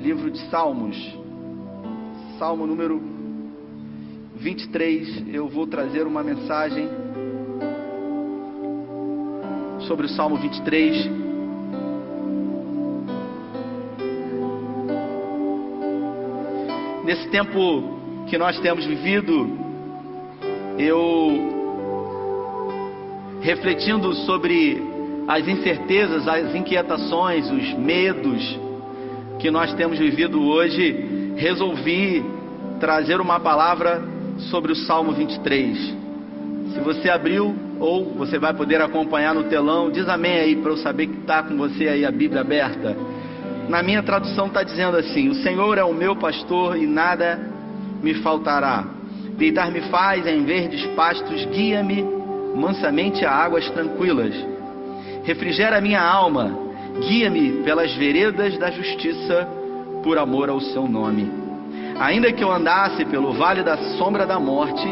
livro de Salmos, Salmo número 23, eu vou trazer uma mensagem sobre o Salmo 23. Nesse tempo que nós temos vivido, eu refletindo sobre as incertezas, as inquietações, os medos que nós temos vivido hoje, resolvi trazer uma palavra sobre o Salmo 23. Se você abriu ou você vai poder acompanhar no telão, diz amém aí para eu saber que está com você aí a Bíblia aberta. Na minha tradução está dizendo assim: O Senhor é o meu pastor e nada me faltará. Deitar-me faz em verdes pastos, guia-me mansamente a águas tranquilas. Refrigera minha alma, guia-me pelas veredas da justiça, por amor ao seu nome. Ainda que eu andasse pelo vale da sombra da morte,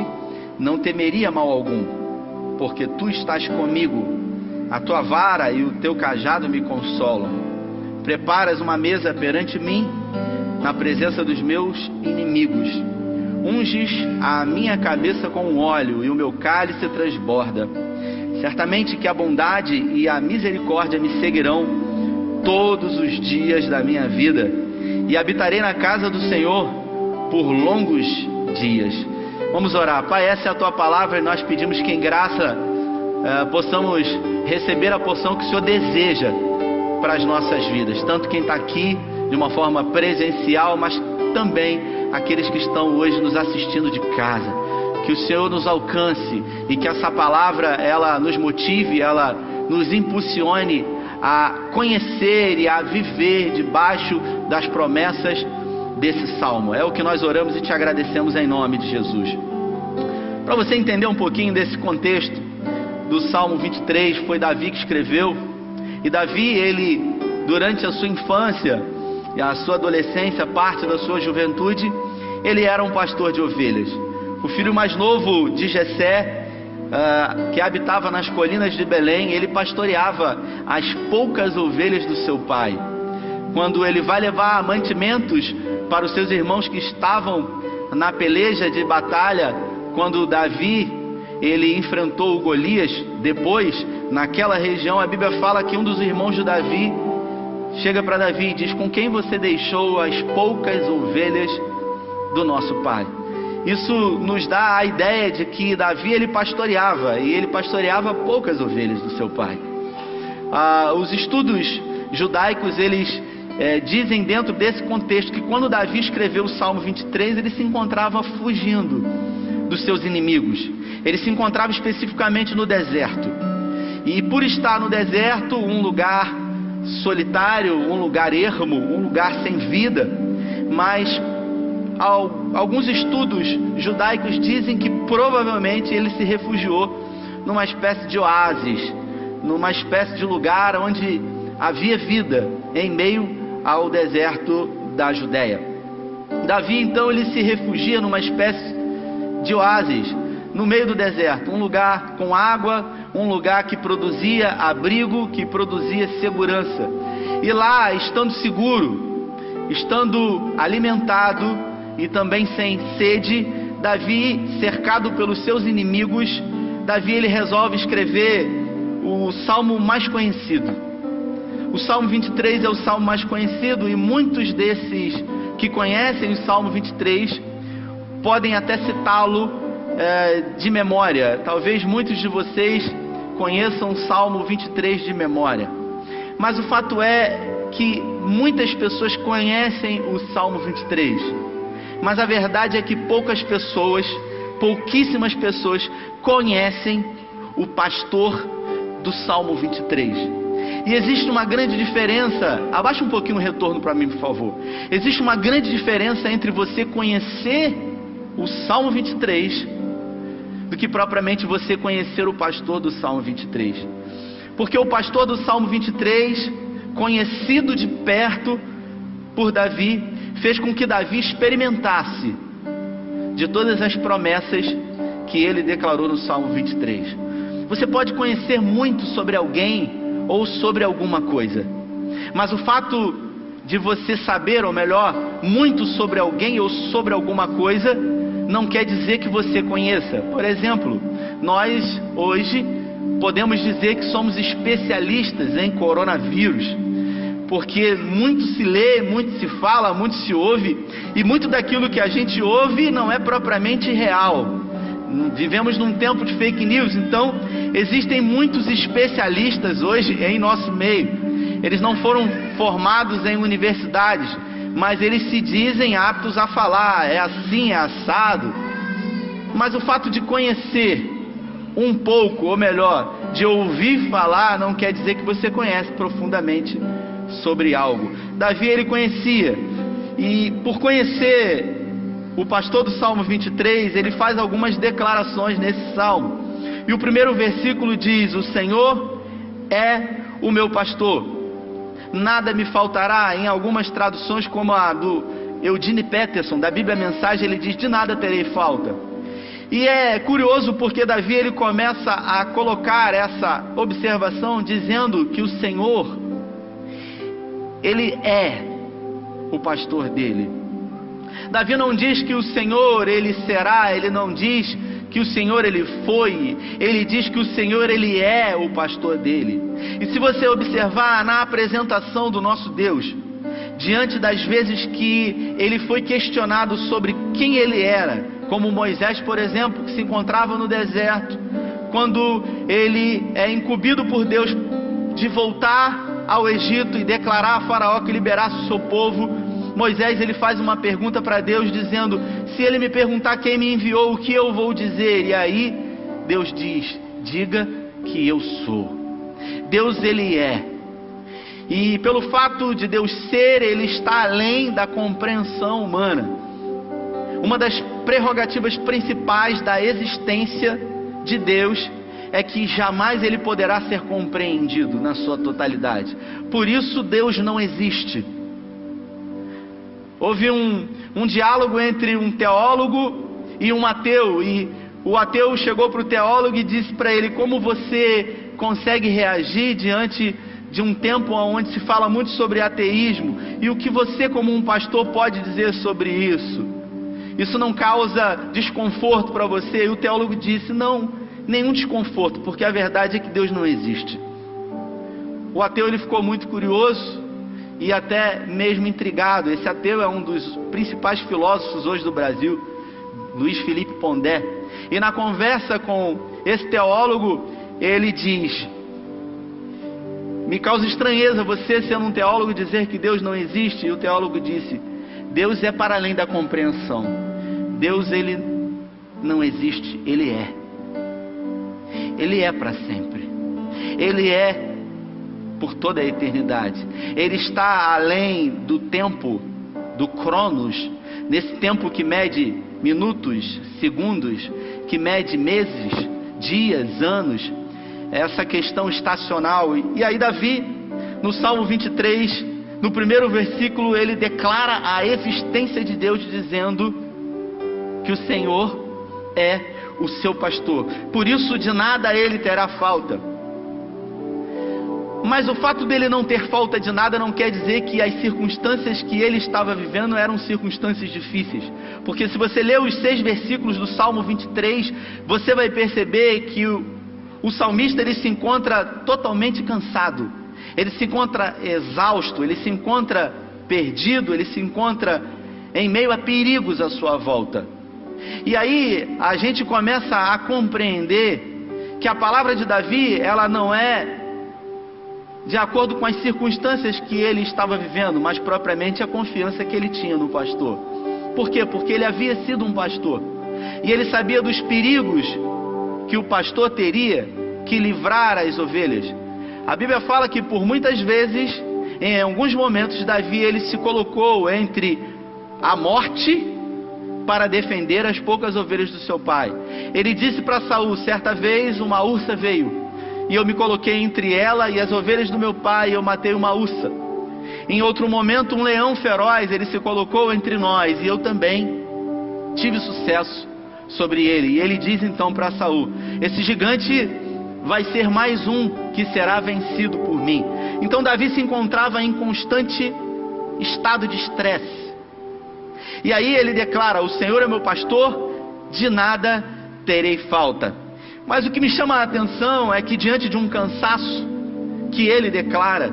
não temeria mal algum, porque tu estás comigo. A tua vara e o teu cajado me consolam. Preparas uma mesa perante mim, na presença dos meus inimigos. Unges a minha cabeça com óleo e o meu cálice transborda. Certamente que a bondade e a misericórdia me seguirão todos os dias da minha vida, e habitarei na casa do Senhor por longos dias. Vamos orar. Pai, essa é a tua palavra e nós pedimos que em graça uh, possamos receber a porção que o Senhor deseja para as nossas vidas. Tanto quem está aqui de uma forma presencial, mas também aqueles que estão hoje nos assistindo de casa. Que o Senhor nos alcance e que essa palavra ela nos motive, ela nos impulsione a conhecer e a viver debaixo das promessas desse salmo. É o que nós oramos e te agradecemos em nome de Jesus. Para você entender um pouquinho desse contexto do Salmo 23, foi Davi que escreveu. E Davi, ele durante a sua infância e a sua adolescência, parte da sua juventude, ele era um pastor de ovelhas. O filho mais novo de Jessé, uh, que habitava nas colinas de Belém, ele pastoreava as poucas ovelhas do seu pai. Quando ele vai levar mantimentos para os seus irmãos que estavam na peleja de batalha, quando Davi ele enfrentou o Golias, depois, naquela região, a Bíblia fala que um dos irmãos de Davi chega para Davi e diz: Com quem você deixou as poucas ovelhas do nosso pai? Isso nos dá a ideia de que Davi ele pastoreava e ele pastoreava poucas ovelhas do seu pai. Ah, os estudos judaicos eles é, dizem dentro desse contexto que quando Davi escreveu o Salmo 23, ele se encontrava fugindo dos seus inimigos. Ele se encontrava especificamente no deserto. E por estar no deserto, um lugar solitário, um lugar ermo, um lugar sem vida, mas alguns estudos judaicos dizem que provavelmente ele se refugiou numa espécie de oásis, numa espécie de lugar onde havia vida em meio ao deserto da Judéia. Davi então ele se refugia numa espécie de oásis no meio do deserto, um lugar com água, um lugar que produzia abrigo, que produzia segurança. E lá, estando seguro, estando alimentado e também sem sede, Davi, cercado pelos seus inimigos, Davi ele resolve escrever o salmo mais conhecido, o Salmo 23 é o salmo mais conhecido e muitos desses que conhecem o Salmo 23 podem até citá-lo é, de memória. Talvez muitos de vocês conheçam o Salmo 23 de memória. Mas o fato é que muitas pessoas conhecem o Salmo 23. Mas a verdade é que poucas pessoas, pouquíssimas pessoas, conhecem o pastor do Salmo 23. E existe uma grande diferença. Abaixa um pouquinho o retorno para mim, por favor. Existe uma grande diferença entre você conhecer o Salmo 23 do que propriamente você conhecer o pastor do Salmo 23. Porque o pastor do Salmo 23, conhecido de perto por Davi, fez com que Davi experimentasse de todas as promessas que ele declarou no Salmo 23. Você pode conhecer muito sobre alguém ou sobre alguma coisa. Mas o fato de você saber, ou melhor, muito sobre alguém ou sobre alguma coisa, não quer dizer que você conheça. Por exemplo, nós hoje podemos dizer que somos especialistas em coronavírus, porque muito se lê, muito se fala, muito se ouve, e muito daquilo que a gente ouve não é propriamente real. Vivemos num tempo de fake news, então existem muitos especialistas hoje em nosso meio. Eles não foram formados em universidades, mas eles se dizem aptos a falar, é assim, é assado. Mas o fato de conhecer um pouco, ou melhor, de ouvir falar, não quer dizer que você conhece profundamente sobre algo. Davi ele conhecia, e por conhecer o pastor do Salmo 23, ele faz algumas declarações nesse salmo. E o primeiro versículo diz: O Senhor é o meu pastor nada me faltará. Em algumas traduções, como a do Eudine Peterson, da Bíblia Mensagem, ele diz: De nada terei falta. E é curioso porque Davi ele começa a colocar essa observação dizendo que o Senhor ele é o pastor dele. Davi não diz que o Senhor ele será, ele não diz que o Senhor ele foi, ele diz que o Senhor ele é o pastor dele. E se você observar na apresentação do nosso Deus, diante das vezes que ele foi questionado sobre quem ele era, como Moisés, por exemplo, que se encontrava no deserto, quando ele é incumbido por Deus de voltar ao Egito e declarar a Faraó que liberasse o seu povo, Moisés ele faz uma pergunta para Deus dizendo: "Se ele me perguntar quem me enviou, o que eu vou dizer?" E aí Deus diz: "Diga que eu sou". Deus ele é. E pelo fato de Deus ser, ele está além da compreensão humana. Uma das prerrogativas principais da existência de Deus é que jamais ele poderá ser compreendido na sua totalidade. Por isso Deus não existe. Houve um, um diálogo entre um teólogo e um ateu, e o ateu chegou para o teólogo e disse para ele: Como você consegue reagir diante de um tempo onde se fala muito sobre ateísmo? E o que você, como um pastor, pode dizer sobre isso? Isso não causa desconforto para você? E o teólogo disse: Não, nenhum desconforto, porque a verdade é que Deus não existe. O ateu ele ficou muito curioso e até mesmo intrigado. Esse ateu é um dos principais filósofos hoje do Brasil, Luiz Felipe Pondé. E na conversa com esse teólogo, ele diz: Me causa estranheza você, sendo um teólogo, dizer que Deus não existe. E o teólogo disse: Deus é para além da compreensão. Deus, ele não existe, ele é. Ele é para sempre. Ele é por toda a eternidade. Ele está além do tempo, do cronos, nesse tempo que mede minutos, segundos, que mede meses, dias, anos, essa questão estacional. E aí, Davi, no Salmo 23, no primeiro versículo, ele declara a existência de Deus, dizendo que o Senhor é o seu pastor. Por isso, de nada ele terá falta. Mas o fato dele não ter falta de nada não quer dizer que as circunstâncias que ele estava vivendo eram circunstâncias difíceis. Porque se você ler os seis versículos do Salmo 23, você vai perceber que o, o salmista ele se encontra totalmente cansado, ele se encontra exausto, ele se encontra perdido, ele se encontra em meio a perigos à sua volta. E aí a gente começa a compreender que a palavra de Davi, ela não é de acordo com as circunstâncias que ele estava vivendo, mas propriamente a confiança que ele tinha no pastor. Por quê? Porque ele havia sido um pastor e ele sabia dos perigos que o pastor teria que livrar as ovelhas. A Bíblia fala que por muitas vezes, em alguns momentos, Davi ele se colocou entre a morte para defender as poucas ovelhas do seu pai. Ele disse para Saul certa vez uma ursa veio e eu me coloquei entre ela e as ovelhas do meu pai, e eu matei uma ursa. Em outro momento, um leão feroz, ele se colocou entre nós, e eu também tive sucesso sobre ele. E ele diz então para Saul: Esse gigante vai ser mais um que será vencido por mim. Então Davi se encontrava em constante estado de estresse. E aí ele declara: O Senhor é meu pastor, de nada terei falta. Mas o que me chama a atenção é que, diante de um cansaço que ele declara,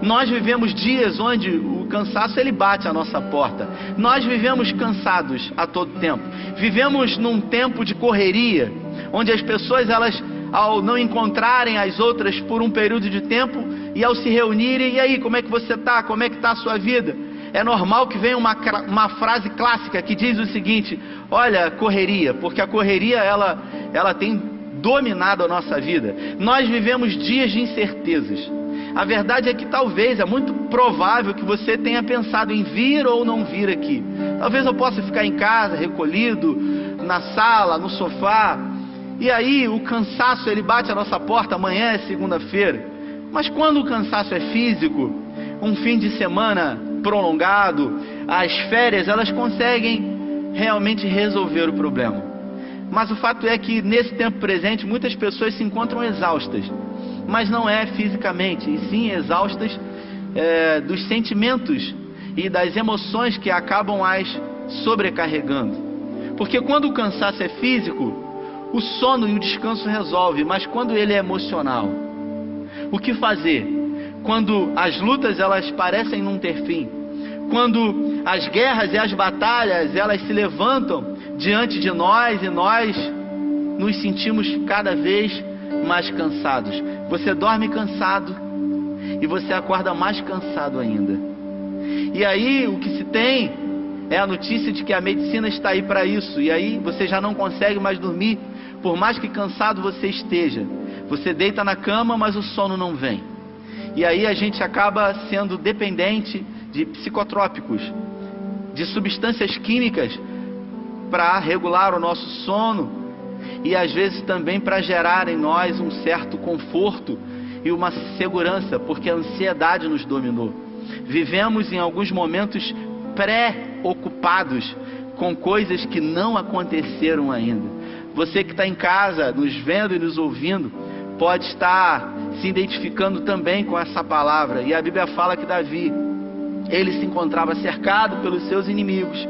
nós vivemos dias onde o cansaço ele bate à nossa porta. Nós vivemos cansados a todo tempo. Vivemos num tempo de correria, onde as pessoas elas ao não encontrarem as outras por um período de tempo e ao se reunirem, e aí, como é que você está? Como é que está a sua vida? É normal que venha uma, uma frase clássica que diz o seguinte: olha, correria, porque a correria ela, ela tem dominado a nossa vida. Nós vivemos dias de incertezas. A verdade é que talvez, é muito provável que você tenha pensado em vir ou não vir aqui. Talvez eu possa ficar em casa, recolhido, na sala, no sofá. E aí o cansaço ele bate a nossa porta, amanhã é segunda-feira. Mas quando o cansaço é físico, um fim de semana prolongado, as férias, elas conseguem realmente resolver o problema. Mas o fato é que nesse tempo presente muitas pessoas se encontram exaustas mas não é fisicamente, e sim exaustas é, dos sentimentos e das emoções que acabam as sobrecarregando. Porque quando o cansaço é físico, o sono e o descanso resolve, mas quando ele é emocional, o que fazer? Quando as lutas elas parecem não ter fim, quando as guerras e as batalhas elas se levantam diante de nós e nós nos sentimos cada vez mais cansados. Você dorme cansado e você acorda mais cansado ainda. E aí o que se tem é a notícia de que a medicina está aí para isso. E aí você já não consegue mais dormir, por mais que cansado você esteja. Você deita na cama, mas o sono não vem. E aí a gente acaba sendo dependente de psicotrópicos, de substâncias químicas para regular o nosso sono, e às vezes também para gerar em nós um certo conforto e uma segurança, porque a ansiedade nos dominou. Vivemos em alguns momentos pré-ocupados com coisas que não aconteceram ainda. Você que está em casa, nos vendo e nos ouvindo, pode estar se identificando também com essa palavra. E a Bíblia fala que Davi, ele se encontrava cercado pelos seus inimigos,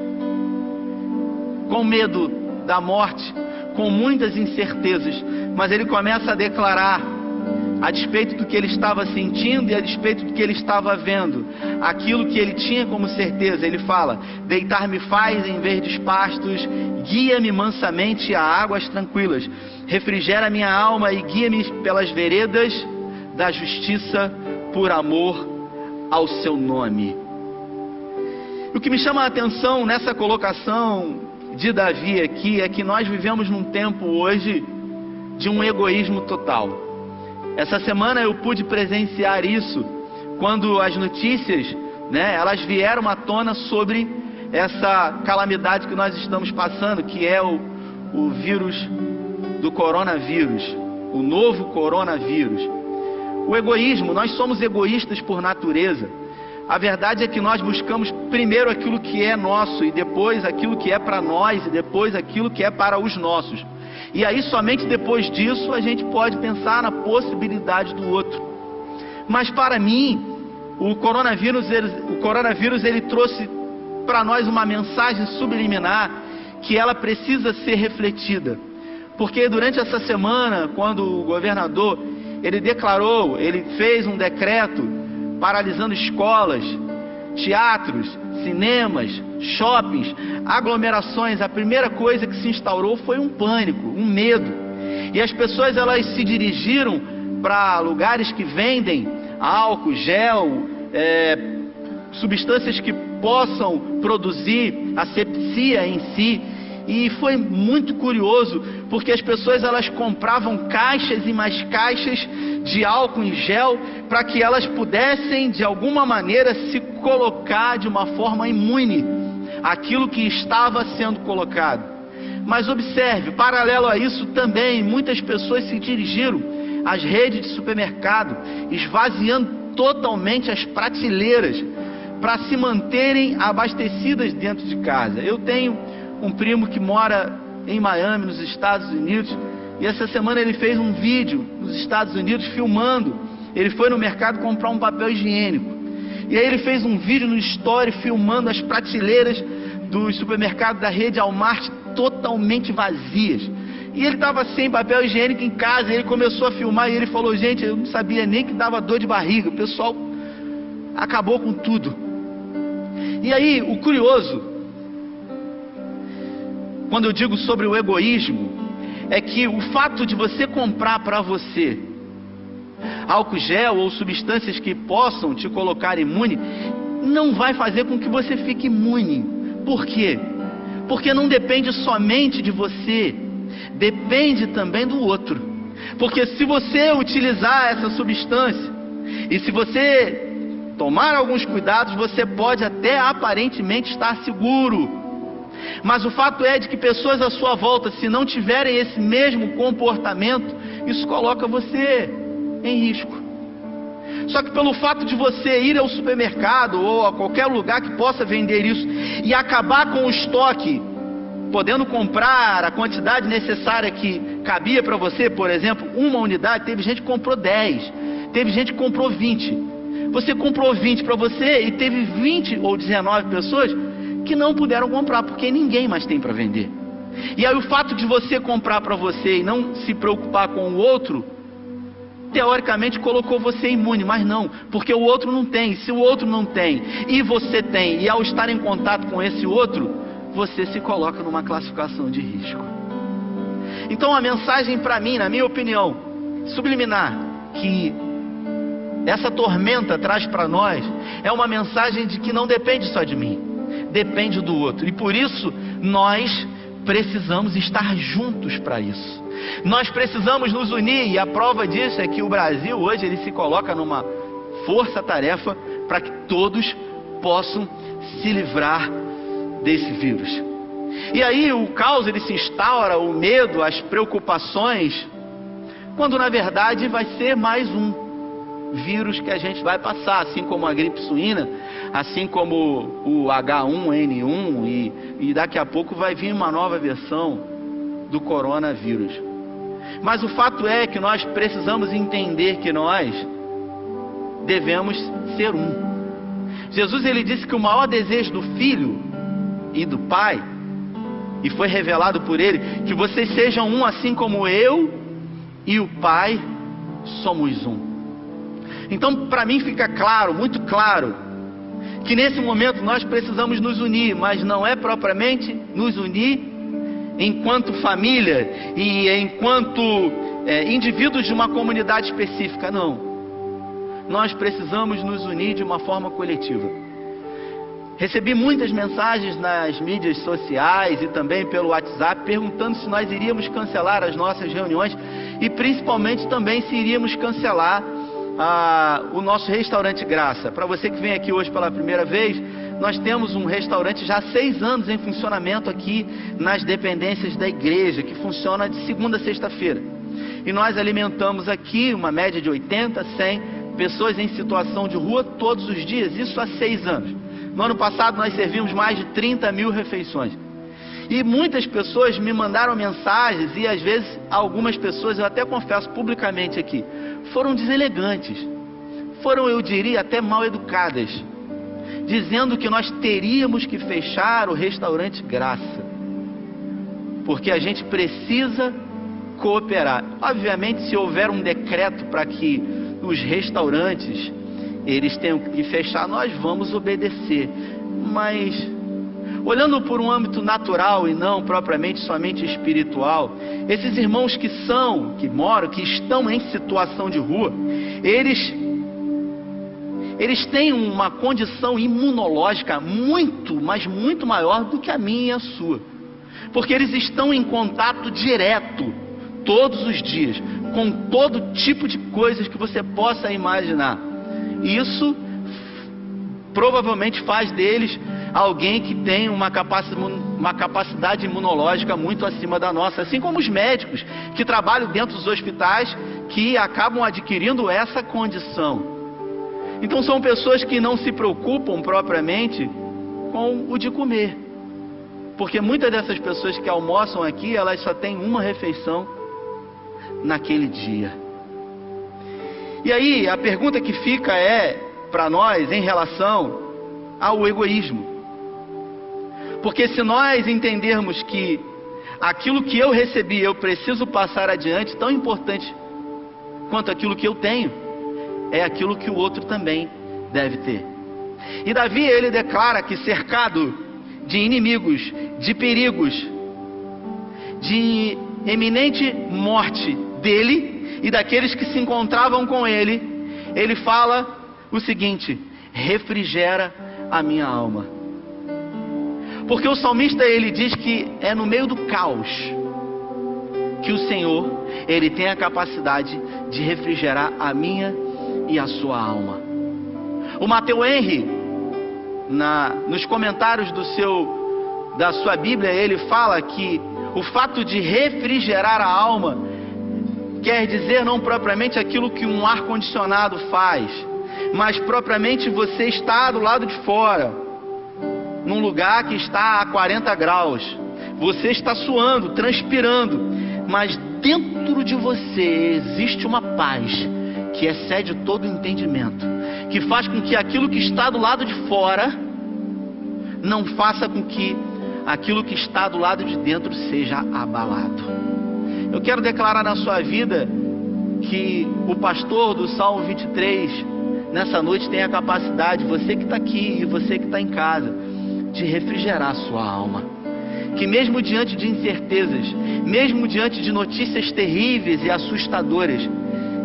com medo da morte, com muitas incertezas, mas ele começa a declarar, a despeito do que ele estava sentindo e a despeito do que ele estava vendo, aquilo que ele tinha como certeza, ele fala: Deitar-me faz em verdes pastos, guia-me mansamente a águas tranquilas, refrigera minha alma e guia-me pelas veredas da justiça por amor ao seu nome. O que me chama a atenção nessa colocação de Davi aqui é que nós vivemos num tempo hoje de um egoísmo total. Essa semana eu pude presenciar isso quando as notícias, né, elas vieram à tona sobre essa calamidade que nós estamos passando, que é o, o vírus do coronavírus, o novo coronavírus. O egoísmo, nós somos egoístas por natureza. A verdade é que nós buscamos primeiro aquilo que é nosso e depois aquilo que é para nós e depois aquilo que é para os nossos. E aí somente depois disso a gente pode pensar na possibilidade do outro. Mas para mim, o coronavírus, ele, o coronavírus ele trouxe para nós uma mensagem subliminar que ela precisa ser refletida. Porque durante essa semana, quando o governador ele declarou, ele fez um decreto paralisando escolas, teatros, cinemas, shoppings, aglomerações. A primeira coisa que se instaurou foi um pânico, um medo. E as pessoas elas se dirigiram para lugares que vendem álcool, gel, é, substâncias que possam produzir asepsia em si. E foi muito curioso, porque as pessoas elas compravam caixas e mais caixas de álcool em gel para que elas pudessem de alguma maneira se colocar de uma forma imune aquilo que estava sendo colocado. Mas observe, paralelo a isso também, muitas pessoas se dirigiram às redes de supermercado, esvaziando totalmente as prateleiras para se manterem abastecidas dentro de casa. Eu tenho um primo que mora em Miami, nos Estados Unidos, e essa semana ele fez um vídeo nos Estados Unidos filmando. Ele foi no mercado comprar um papel higiênico. E aí ele fez um vídeo no story filmando as prateleiras do supermercado da rede Walmart totalmente vazias. E ele estava sem papel higiênico em casa, ele começou a filmar e ele falou: "Gente, eu não sabia nem que dava dor de barriga". O pessoal acabou com tudo. E aí, o curioso, quando eu digo sobre o egoísmo, é que o fato de você comprar para você álcool gel ou substâncias que possam te colocar imune, não vai fazer com que você fique imune. Por quê? Porque não depende somente de você, depende também do outro. Porque se você utilizar essa substância e se você tomar alguns cuidados, você pode até aparentemente estar seguro. Mas o fato é de que pessoas à sua volta, se não tiverem esse mesmo comportamento, isso coloca você em risco. Só que pelo fato de você ir ao supermercado ou a qualquer lugar que possa vender isso e acabar com o estoque, podendo comprar a quantidade necessária que cabia para você, por exemplo, uma unidade, teve gente que comprou 10, teve gente que comprou 20. Você comprou 20 para você e teve 20 ou 19 pessoas que não puderam comprar porque ninguém mais tem para vender. E aí o fato de você comprar para você e não se preocupar com o outro, teoricamente colocou você imune, mas não, porque o outro não tem. Se o outro não tem e você tem, e ao estar em contato com esse outro, você se coloca numa classificação de risco. Então a mensagem para mim, na minha opinião, subliminar, que essa tormenta traz para nós, é uma mensagem de que não depende só de mim, depende do outro. E por isso nós precisamos estar juntos para isso. Nós precisamos nos unir e a prova disso é que o Brasil hoje ele se coloca numa força-tarefa para que todos possam se livrar desse vírus. E aí o caos ele se instaura, o medo, as preocupações, quando na verdade vai ser mais um vírus que a gente vai passar, assim como a gripe suína, assim como o H1N1 e, e daqui a pouco vai vir uma nova versão do coronavírus. Mas o fato é que nós precisamos entender que nós devemos ser um. Jesus ele disse que o maior desejo do filho e do pai e foi revelado por ele que vocês sejam um assim como eu e o pai somos um. Então, para mim fica claro, muito claro, que nesse momento nós precisamos nos unir, mas não é propriamente nos unir enquanto família e enquanto é, indivíduos de uma comunidade específica, não. Nós precisamos nos unir de uma forma coletiva. Recebi muitas mensagens nas mídias sociais e também pelo WhatsApp perguntando se nós iríamos cancelar as nossas reuniões e principalmente também se iríamos cancelar o nosso restaurante Graça. Para você que vem aqui hoje pela primeira vez, nós temos um restaurante já há seis anos em funcionamento aqui nas dependências da igreja, que funciona de segunda a sexta-feira. E nós alimentamos aqui uma média de 80, 100 pessoas em situação de rua todos os dias, isso há seis anos. No ano passado nós servimos mais de 30 mil refeições. E muitas pessoas me mandaram mensagens, e às vezes algumas pessoas, eu até confesso publicamente aqui, foram deselegantes, foram, eu diria, até mal educadas, dizendo que nós teríamos que fechar o restaurante Graça, porque a gente precisa cooperar. Obviamente, se houver um decreto para que os restaurantes eles tenham que fechar, nós vamos obedecer. Mas olhando por um âmbito natural e não propriamente somente espiritual, esses irmãos que são, que moram, que estão em situação de rua, eles eles têm uma condição imunológica muito, mas muito maior do que a minha e a sua. Porque eles estão em contato direto todos os dias com todo tipo de coisas que você possa imaginar. Isso provavelmente faz deles alguém que tem uma capacidade, imunológica muito acima da nossa, assim como os médicos que trabalham dentro dos hospitais que acabam adquirindo essa condição. Então são pessoas que não se preocupam propriamente com o de comer. Porque muitas dessas pessoas que almoçam aqui, elas só têm uma refeição naquele dia. E aí, a pergunta que fica é: para nós em relação ao egoísmo. Porque se nós entendermos que aquilo que eu recebi eu preciso passar adiante, tão importante quanto aquilo que eu tenho, é aquilo que o outro também deve ter. E Davi ele declara que cercado de inimigos, de perigos, de eminente morte dele e daqueles que se encontravam com ele, ele fala o seguinte: refrigera a minha alma. Porque o salmista ele diz que é no meio do caos que o Senhor ele tem a capacidade de refrigerar a minha e a sua alma. O Mateu Henry na, nos comentários do seu da sua Bíblia ele fala que o fato de refrigerar a alma quer dizer não propriamente aquilo que um ar condicionado faz, mas propriamente você está do lado de fora, num lugar que está a 40 graus. Você está suando, transpirando, mas dentro de você existe uma paz que excede todo entendimento, que faz com que aquilo que está do lado de fora não faça com que aquilo que está do lado de dentro seja abalado. Eu quero declarar na sua vida que o pastor do Salmo 23 nessa noite tem a capacidade, você que está aqui e você que está em casa, de refrigerar a sua alma. Que mesmo diante de incertezas, mesmo diante de notícias terríveis e assustadoras,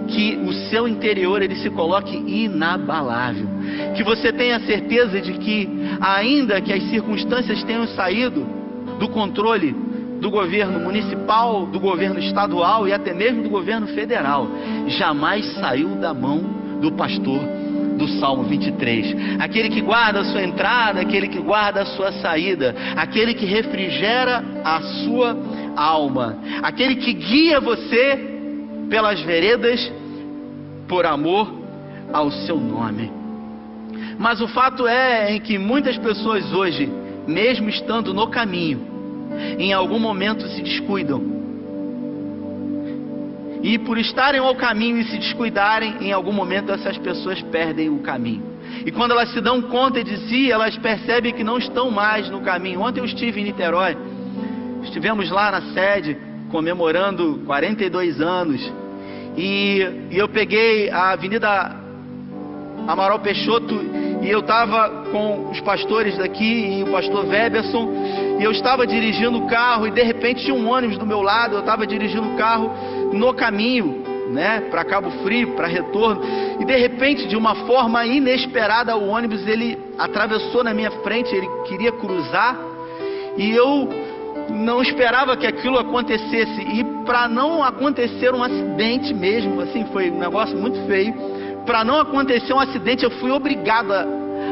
que o seu interior ele se coloque inabalável. Que você tenha certeza de que, ainda que as circunstâncias tenham saído do controle do governo municipal, do governo estadual e até mesmo do governo federal, jamais saiu da mão do pastor do Salmo 23. Aquele que guarda a sua entrada, aquele que guarda a sua saída, aquele que refrigera a sua alma, aquele que guia você pelas veredas por amor ao seu nome. Mas o fato é em que muitas pessoas hoje, mesmo estando no caminho, em algum momento se descuidam e por estarem ao caminho e se descuidarem, em algum momento essas pessoas perdem o caminho. E quando elas se dão conta de si, elas percebem que não estão mais no caminho. Ontem eu estive em Niterói, estivemos lá na sede comemorando 42 anos. E, e eu peguei a Avenida Amaral Peixoto e eu estava com os pastores daqui e o pastor Weberson e eu estava dirigindo o carro e de repente tinha um ônibus do meu lado, eu estava dirigindo o carro no caminho, né, para Cabo Frio, para retorno, e de repente, de uma forma inesperada, o ônibus ele atravessou na minha frente, ele queria cruzar, e eu não esperava que aquilo acontecesse, e para não acontecer um acidente mesmo, assim, foi um negócio muito feio, para não acontecer um acidente, eu fui obrigado a,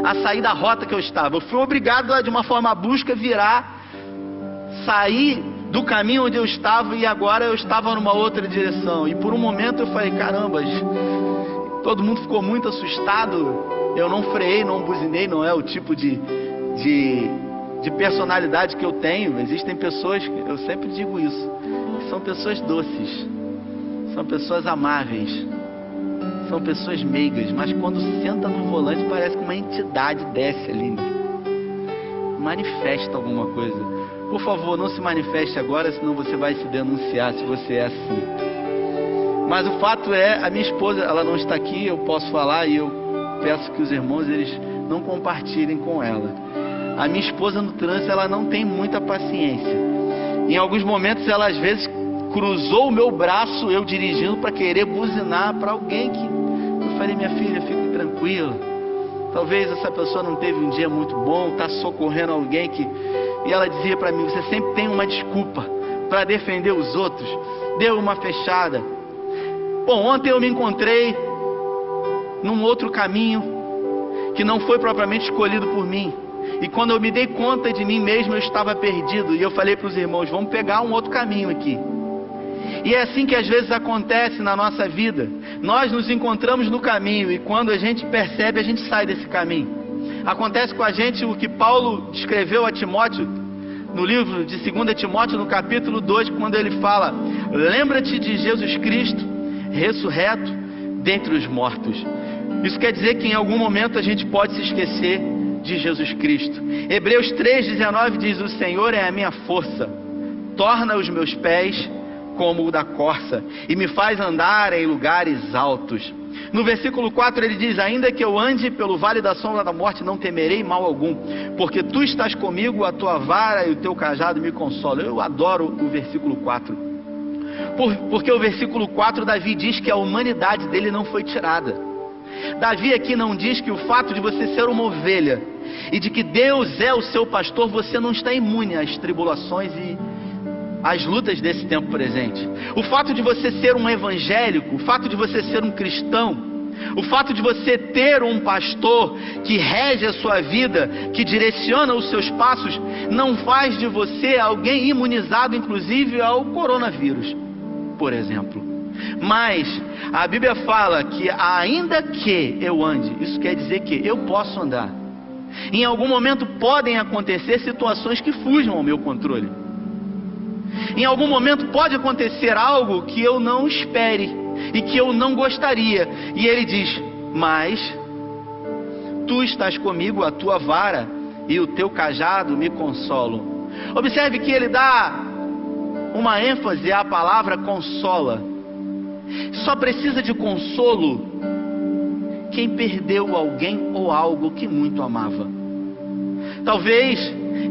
a sair da rota que eu estava, eu fui obrigado a, de uma forma brusca, virar, sair do caminho onde eu estava e agora eu estava numa outra direção. E por um momento eu falei: caramba, todo mundo ficou muito assustado. Eu não freiei, não buzinei, não é o tipo de, de, de personalidade que eu tenho. Existem pessoas, eu sempre digo isso, que são pessoas doces, são pessoas amáveis, são pessoas meigas, mas quando senta no volante parece que uma entidade desce ali, manifesta alguma coisa. Por favor, não se manifeste agora, senão você vai se denunciar se você é assim. Mas o fato é, a minha esposa, ela não está aqui, eu posso falar e eu peço que os irmãos eles não compartilhem com ela. A minha esposa no trânsito, ela não tem muita paciência. Em alguns momentos, ela às vezes cruzou o meu braço, eu dirigindo para querer buzinar para alguém que eu falei, minha filha, fique tranquila. Talvez essa pessoa não teve um dia muito bom, está socorrendo alguém que e ela dizia para mim: Você sempre tem uma desculpa para defender os outros. Deu uma fechada. Bom, ontem eu me encontrei num outro caminho que não foi propriamente escolhido por mim. E quando eu me dei conta de mim mesmo, eu estava perdido. E eu falei para os irmãos: Vamos pegar um outro caminho aqui. E é assim que às vezes acontece na nossa vida. Nós nos encontramos no caminho e quando a gente percebe, a gente sai desse caminho. Acontece com a gente o que Paulo escreveu a Timóteo no livro de 2 Timóteo, no capítulo 2, quando ele fala: Lembra-te de Jesus Cristo, ressurreto dentre os mortos. Isso quer dizer que em algum momento a gente pode se esquecer de Jesus Cristo. Hebreus 3,19 diz: O Senhor é a minha força, torna os meus pés como o da corça e me faz andar em lugares altos. No versículo 4 ele diz: Ainda que eu ande pelo vale da sombra da morte, não temerei mal algum, porque tu estás comigo, a tua vara e o teu cajado me consolam. Eu adoro o versículo 4. Por, porque o versículo 4 Davi diz que a humanidade dele não foi tirada. Davi aqui não diz que o fato de você ser uma ovelha e de que Deus é o seu pastor, você não está imune às tribulações e às lutas desse tempo presente. O fato de você ser um evangélico, o fato de você ser um cristão, o fato de você ter um pastor que rege a sua vida, que direciona os seus passos, não faz de você alguém imunizado, inclusive, ao coronavírus, por exemplo. Mas a Bíblia fala que, ainda que eu ande, isso quer dizer que eu posso andar. Em algum momento podem acontecer situações que fujam ao meu controle. Em algum momento pode acontecer algo que eu não espere e que eu não gostaria. E ele diz: Mas tu estás comigo, a tua vara e o teu cajado me consolam. Observe que ele dá uma ênfase à palavra consola. Só precisa de consolo quem perdeu alguém ou algo que muito amava. Talvez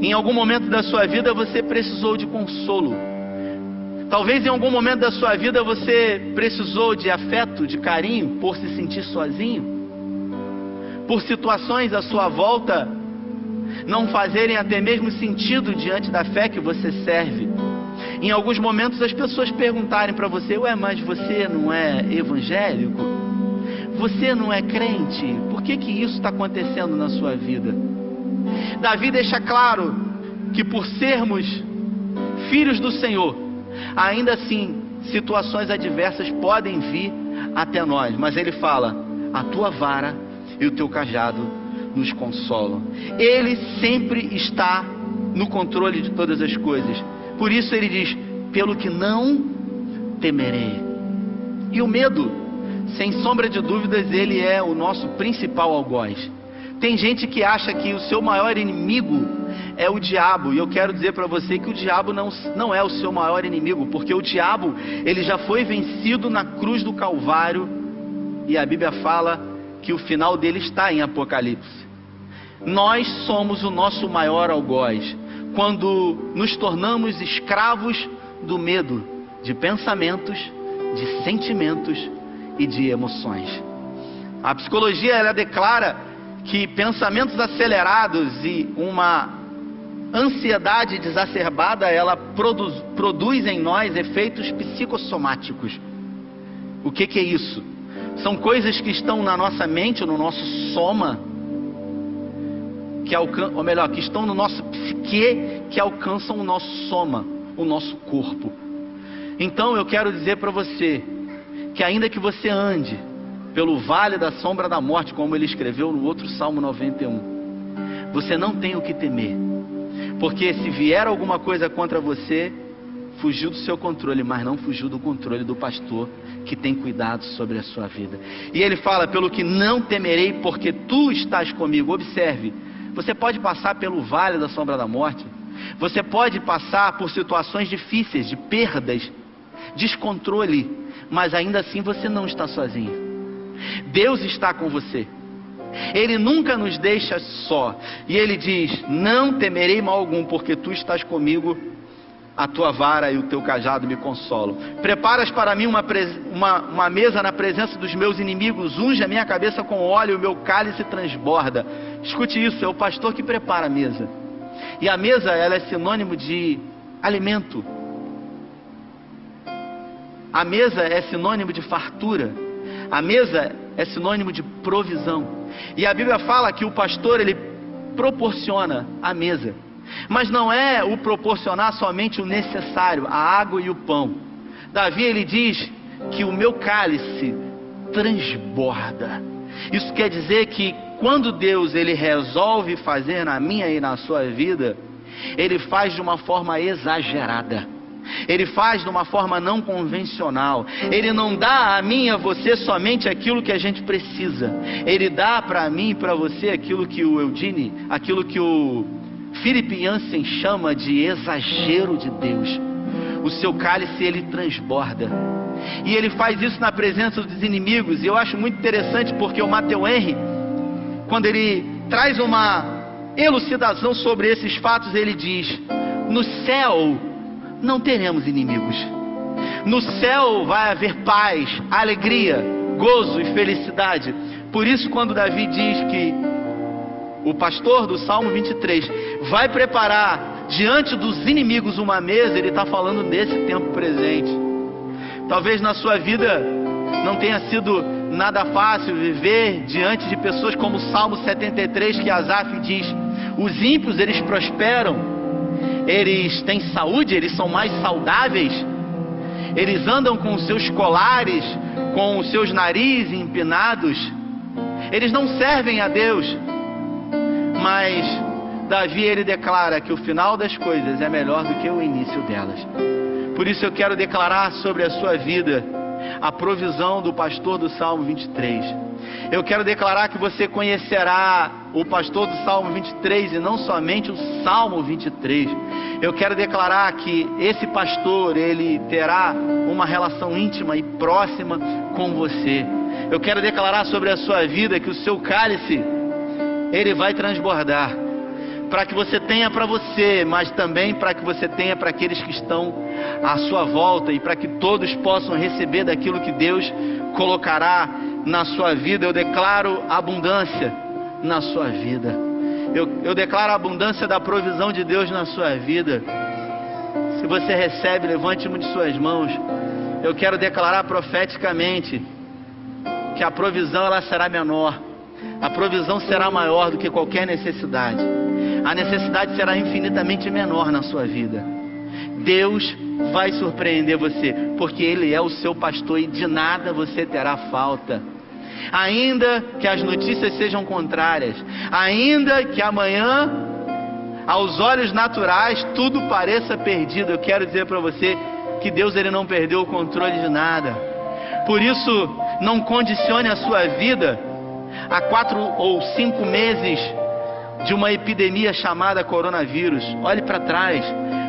em algum momento da sua vida você precisou de consolo. Talvez em algum momento da sua vida você precisou de afeto, de carinho, por se sentir sozinho. Por situações à sua volta não fazerem até mesmo sentido diante da fé que você serve. Em alguns momentos as pessoas perguntarem para você: Ué, mas você não é evangélico? Você não é crente? Por que, que isso está acontecendo na sua vida? Davi deixa claro que por sermos filhos do Senhor, ainda assim situações adversas podem vir até nós, mas ele fala: a tua vara e o teu cajado nos consolam. Ele sempre está no controle de todas as coisas. Por isso ele diz: pelo que não temerei. E o medo, sem sombra de dúvidas, ele é o nosso principal algoz. Tem gente que acha que o seu maior inimigo é o diabo, e eu quero dizer para você que o diabo não, não é o seu maior inimigo, porque o diabo ele já foi vencido na cruz do Calvário, e a Bíblia fala que o final dele está em Apocalipse. Nós somos o nosso maior algoz quando nos tornamos escravos do medo, de pensamentos, de sentimentos e de emoções. A psicologia ela declara que pensamentos acelerados e uma ansiedade desacerbada, ela produz, produz em nós efeitos psicossomáticos. O que, que é isso? São coisas que estão na nossa mente, no nosso soma, que alcan ou melhor, que estão no nosso psique, que alcançam o nosso soma, o nosso corpo. Então eu quero dizer para você que ainda que você ande pelo vale da sombra da morte, como ele escreveu no outro Salmo 91. Você não tem o que temer, porque se vier alguma coisa contra você, fugiu do seu controle, mas não fugiu do controle do pastor que tem cuidado sobre a sua vida. E ele fala: pelo que não temerei, porque tu estás comigo. Observe, você pode passar pelo vale da sombra da morte, você pode passar por situações difíceis, de perdas, descontrole, mas ainda assim você não está sozinho. Deus está com você. Ele nunca nos deixa só. E ele diz: Não temerei mal algum, porque tu estás comigo, a tua vara e o teu cajado me consolam. Preparas para mim uma, uma, uma mesa na presença dos meus inimigos, unge a minha cabeça com óleo, o meu cálice transborda. Escute isso: é o pastor que prepara a mesa. E a mesa ela é sinônimo de alimento. A mesa é sinônimo de fartura. A mesa é sinônimo de provisão. E a Bíblia fala que o pastor ele proporciona a mesa. Mas não é o proporcionar somente o necessário, a água e o pão. Davi ele diz que o meu cálice transborda. Isso quer dizer que quando Deus ele resolve fazer na minha e na sua vida, ele faz de uma forma exagerada. Ele faz de uma forma não convencional. Ele não dá a mim e a você somente aquilo que a gente precisa. Ele dá para mim e para você aquilo que o Eudine, aquilo que o Philip Jansen chama de exagero de Deus. O seu cálice ele transborda. E ele faz isso na presença dos inimigos. E eu acho muito interessante porque o Mateu Henry, quando ele traz uma elucidação sobre esses fatos, ele diz: No céu não teremos inimigos. No céu vai haver paz, alegria, gozo e felicidade. Por isso, quando Davi diz que o pastor do Salmo 23 vai preparar diante dos inimigos uma mesa, ele está falando nesse tempo presente. Talvez na sua vida não tenha sido nada fácil viver diante de pessoas como o Salmo 73 que Asaf diz: os ímpios eles prosperam, eles têm saúde, eles são mais saudáveis, eles andam com os seus colares, com os seus narizes empinados, eles não servem a Deus, mas Davi ele declara que o final das coisas é melhor do que o início delas. Por isso eu quero declarar sobre a sua vida a provisão do pastor do Salmo 23. Eu quero declarar que você conhecerá o pastor do Salmo 23 e não somente o Salmo 23. Eu quero declarar que esse pastor, ele terá uma relação íntima e próxima com você. Eu quero declarar sobre a sua vida que o seu cálice ele vai transbordar para que você tenha para você, mas também para que você tenha para aqueles que estão à sua volta e para que todos possam receber daquilo que Deus colocará na sua vida. Eu declaro abundância na sua vida. Eu, eu declaro a abundância da provisão de Deus na sua vida. Se você recebe, levante uma de suas mãos. Eu quero declarar profeticamente que a provisão ela será menor. A provisão será maior do que qualquer necessidade a necessidade será infinitamente menor na sua vida. Deus vai surpreender você, porque Ele é o seu pastor e de nada você terá falta. Ainda que as notícias sejam contrárias, ainda que amanhã, aos olhos naturais, tudo pareça perdido, eu quero dizer para você que Deus ele não perdeu o controle de nada. Por isso, não condicione a sua vida a quatro ou cinco meses de uma epidemia chamada coronavírus. Olhe para trás.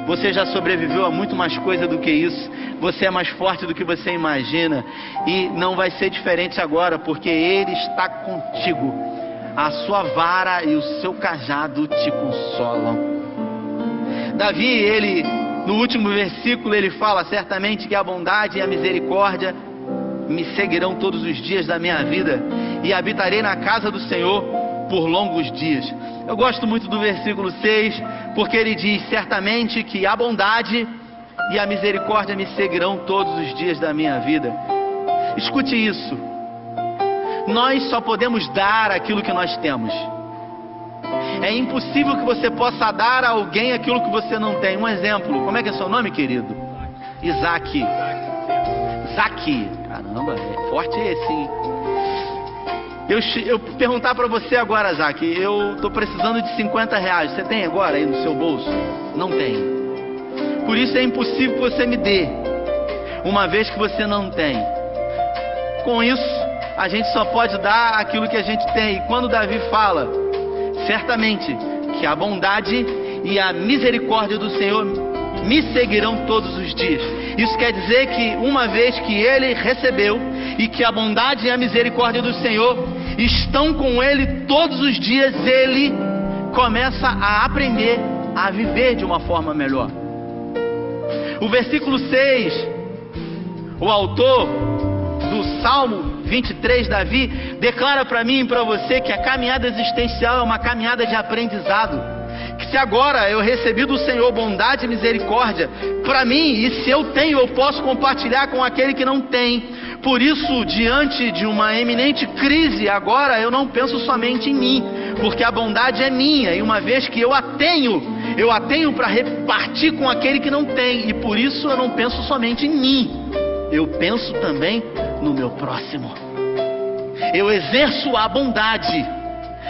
Você já sobreviveu a muito mais coisa do que isso. Você é mais forte do que você imagina. E não vai ser diferente agora, porque Ele está contigo. A sua vara e o seu cajado te consolam. Davi, ele, no último versículo, ele fala certamente que a bondade e a misericórdia me seguirão todos os dias da minha vida e habitarei na casa do Senhor por longos dias. Eu gosto muito do versículo 6, porque ele diz: Certamente que a bondade e a misericórdia me seguirão todos os dias da minha vida. Escute isso. Nós só podemos dar aquilo que nós temos. É impossível que você possa dar a alguém aquilo que você não tem. Um exemplo. Como é que é seu nome, querido? Isaac. Isaac. Caramba, é forte esse. Hein? Eu, eu perguntar para você agora, Zac, eu estou precisando de 50 reais. Você tem agora aí no seu bolso? Não tem. Por isso é impossível que você me dê, uma vez que você não tem. Com isso, a gente só pode dar aquilo que a gente tem. E quando Davi fala, certamente que a bondade e a misericórdia do Senhor me seguirão todos os dias. Isso quer dizer que uma vez que ele recebeu e que a bondade e a misericórdia do Senhor estão com ele todos os dias, ele começa a aprender a viver de uma forma melhor. O versículo 6, o autor do Salmo 23, Davi, declara para mim e para você que a caminhada existencial é uma caminhada de aprendizado que agora eu recebi do Senhor bondade e misericórdia para mim, e se eu tenho, eu posso compartilhar com aquele que não tem. Por isso, diante de uma eminente crise, agora eu não penso somente em mim, porque a bondade é minha, e uma vez que eu a tenho, eu a tenho para repartir com aquele que não tem, e por isso eu não penso somente em mim, eu penso também no meu próximo. Eu exerço a bondade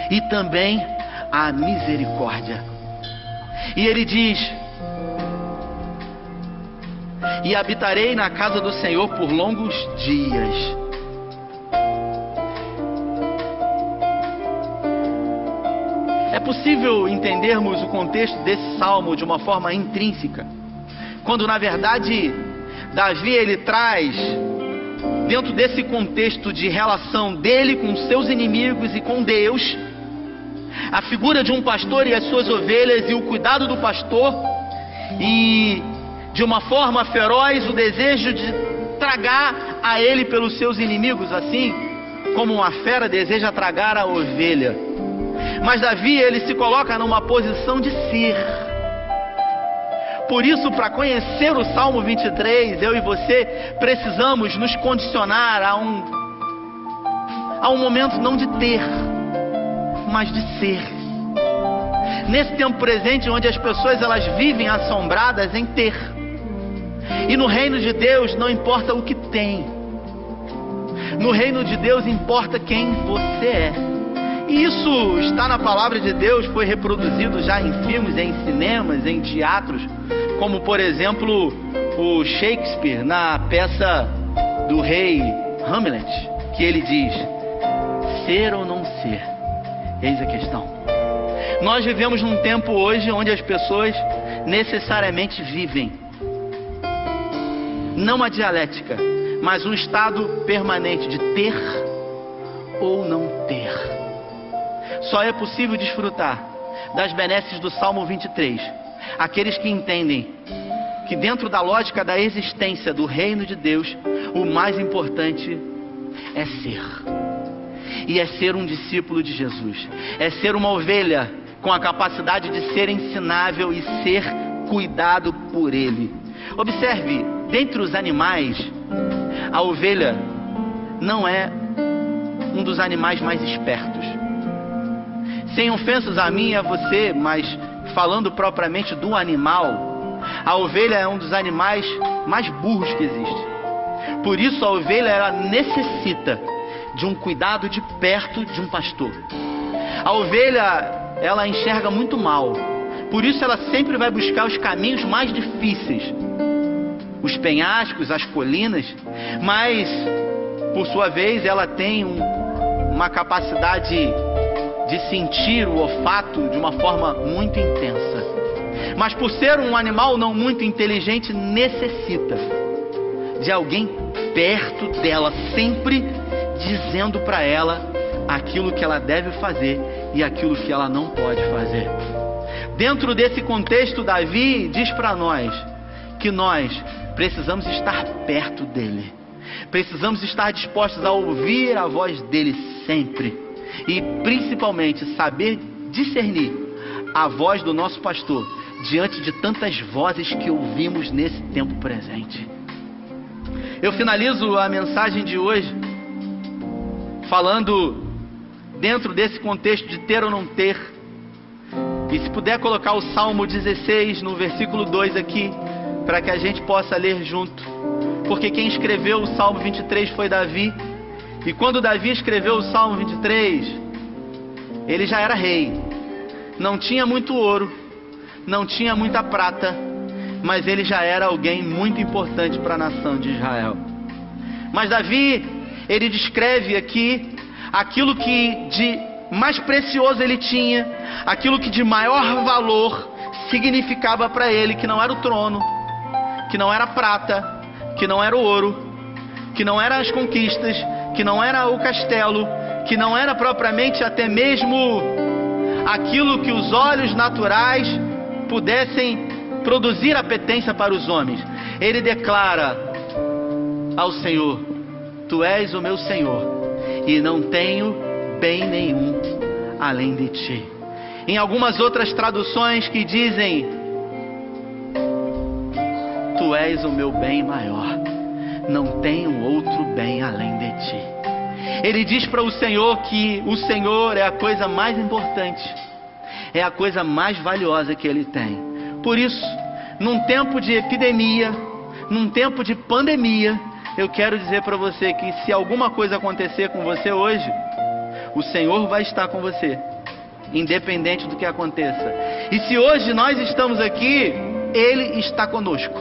e também a misericórdia. E ele diz: e habitarei na casa do Senhor por longos dias. É possível entendermos o contexto desse salmo de uma forma intrínseca, quando na verdade Davi ele traz dentro desse contexto de relação dele com seus inimigos e com Deus, a figura de um pastor e as suas ovelhas e o cuidado do pastor e de uma forma feroz o desejo de tragar a ele pelos seus inimigos, assim como uma fera deseja tragar a ovelha. Mas Davi, ele se coloca numa posição de ser. Por isso, para conhecer o Salmo 23, eu e você precisamos nos condicionar a um a um momento não de ter, mas de ser. Nesse tempo presente onde as pessoas elas vivem assombradas em ter. E no reino de Deus não importa o que tem. No reino de Deus importa quem você é. E isso está na palavra de Deus, foi reproduzido já em filmes, em cinemas, em teatros, como por exemplo o Shakespeare na peça do rei Hamlet, que ele diz: ser ou não ser, eis a questão. Nós vivemos num tempo hoje onde as pessoas necessariamente vivem não uma dialética, mas um estado permanente de ter ou não ter. Só é possível desfrutar das benesses do Salmo 23 aqueles que entendem que, dentro da lógica da existência do reino de Deus, o mais importante é ser. E é ser um discípulo de Jesus, é ser uma ovelha com a capacidade de ser ensinável e ser cuidado por Ele. Observe, dentre os animais, a ovelha não é um dos animais mais espertos. Sem ofensas a mim e a você, mas falando propriamente do animal, a ovelha é um dos animais mais burros que existe. Por isso a ovelha ela necessita de um cuidado de perto de um pastor. A ovelha ela enxerga muito mal. Por isso ela sempre vai buscar os caminhos mais difíceis. Os penhascos, as colinas, mas por sua vez ela tem um, uma capacidade de sentir o olfato de uma forma muito intensa. Mas por ser um animal não muito inteligente, necessita de alguém perto dela, sempre dizendo para ela aquilo que ela deve fazer e aquilo que ela não pode fazer. Dentro desse contexto, Davi diz para nós que nós precisamos estar perto dele. Precisamos estar dispostos a ouvir a voz dele sempre e principalmente saber discernir a voz do nosso pastor diante de tantas vozes que ouvimos nesse tempo presente. Eu finalizo a mensagem de hoje falando dentro desse contexto de ter ou não ter. E se puder colocar o Salmo 16 no versículo 2 aqui, para que a gente possa ler junto. Porque quem escreveu o Salmo 23 foi Davi. E quando Davi escreveu o Salmo 23, ele já era rei. Não tinha muito ouro, não tinha muita prata, mas ele já era alguém muito importante para a nação de Israel. Mas Davi, ele descreve aqui aquilo que de mais precioso ele tinha, aquilo que de maior valor significava para ele, que não era o trono, que não era a prata, que não era o ouro, que não eram as conquistas, que não era o castelo, que não era propriamente até mesmo aquilo que os olhos naturais pudessem produzir apetência para os homens. Ele declara ao Senhor: Tu és o meu Senhor, e não tenho bem nenhum além de ti. Em algumas outras traduções que dizem: Tu és o meu bem maior não tenho outro bem além de ti. Ele diz para o Senhor que o Senhor é a coisa mais importante, é a coisa mais valiosa que ele tem. Por isso, num tempo de epidemia, num tempo de pandemia, eu quero dizer para você que se alguma coisa acontecer com você hoje, o Senhor vai estar com você, independente do que aconteça. E se hoje nós estamos aqui, Ele está conosco.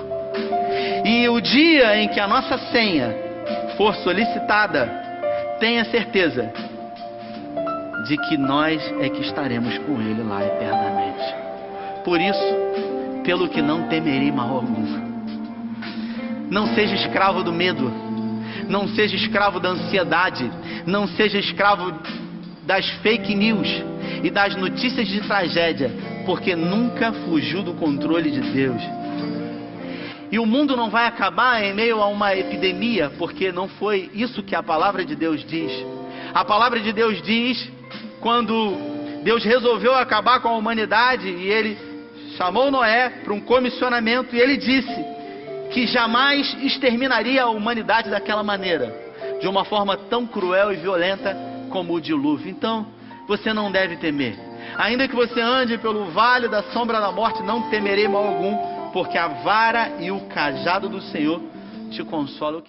E o dia em que a nossa senha for solicitada, tenha certeza de que nós é que estaremos com Ele lá eternamente. Por isso, pelo que não temerei mal algum. Não seja escravo do medo, não seja escravo da ansiedade, não seja escravo das fake news e das notícias de tragédia, porque nunca fugiu do controle de Deus. E o mundo não vai acabar em meio a uma epidemia, porque não foi isso que a palavra de Deus diz. A palavra de Deus diz quando Deus resolveu acabar com a humanidade e ele chamou Noé para um comissionamento e ele disse que jamais exterminaria a humanidade daquela maneira, de uma forma tão cruel e violenta como o dilúvio. Então, você não deve temer. Ainda que você ande pelo vale da sombra da morte, não temerei mal algum, porque a vara e o cajado do Senhor te consolam.